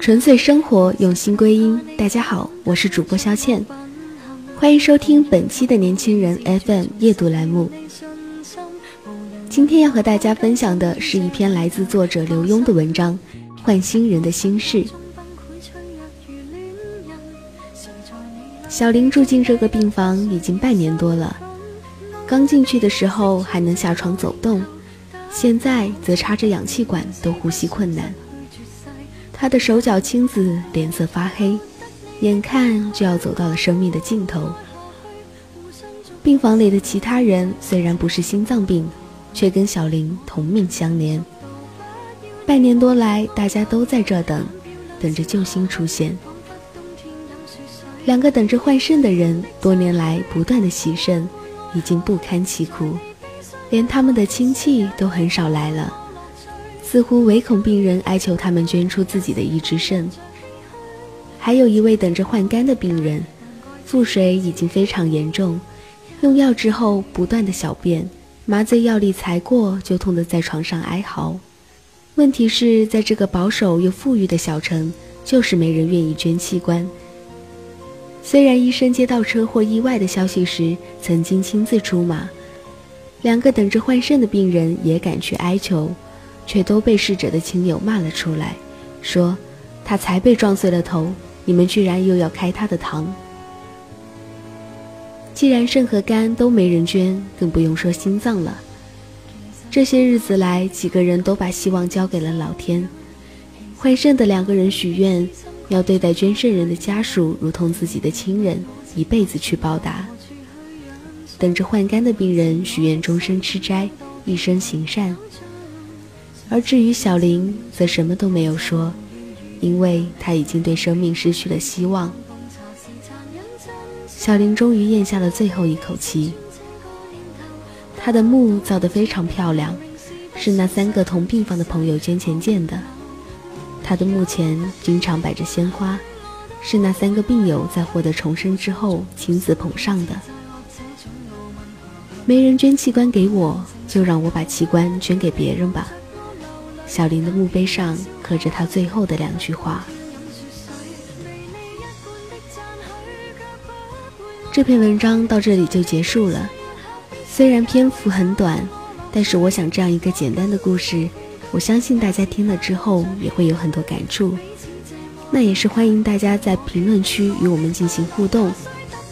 纯粹生活，用心归因。大家好，我是主播肖倩，欢迎收听本期的年轻人 FM 夜读栏目。今天要和大家分享的是一篇来自作者刘墉的文章《换新人的心事》。小林住进这个病房已经半年多了，刚进去的时候还能下床走动，现在则插着氧气管都呼吸困难。他的手脚青紫，脸色发黑，眼看就要走到了生命的尽头。病房里的其他人虽然不是心脏病，却跟小林同命相连。半年多来，大家都在这等，等着救星出现。两个等着换肾的人，多年来不断的洗肾，已经不堪其苦，连他们的亲戚都很少来了。似乎唯恐病人哀求他们捐出自己的一只肾。还有一位等着换肝的病人，腹水已经非常严重，用药之后不断的小便，麻醉药力才过就痛得在床上哀嚎。问题是在这个保守又富裕的小城，就是没人愿意捐器官。虽然医生接到车祸意外的消息时曾经亲自出马，两个等着换肾的病人也赶去哀求。却都被逝者的亲友骂了出来，说他才被撞碎了头，你们居然又要开他的膛。既然肾和肝都没人捐，更不用说心脏了。这些日子来，几个人都把希望交给了老天。换肾的两个人许愿，要对待捐肾人的家属如同自己的亲人，一辈子去报答。等着换肝的病人许愿终身吃斋，一生行善。而至于小林，则什么都没有说，因为他已经对生命失去了希望。小林终于咽下了最后一口气。他的墓造得非常漂亮，是那三个同病房的朋友捐钱建的。他的墓前经常摆着鲜花，是那三个病友在获得重生之后亲自捧上的。没人捐器官给我，就让我把器官捐给别人吧。小林的墓碑上刻着他最后的两句话。这篇文章到这里就结束了，虽然篇幅很短，但是我想这样一个简单的故事，我相信大家听了之后也会有很多感触。那也是欢迎大家在评论区与我们进行互动，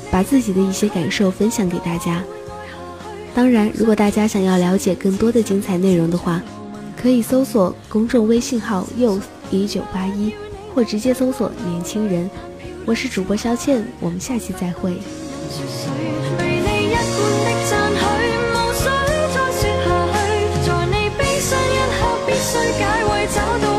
把自己的一些感受分享给大家。当然，如果大家想要了解更多的精彩内容的话，可以搜索公众微信号 youth 一九八一，或直接搜索年轻人。我是主播肖倩，我们下期再会。在你悲伤一刻，必须解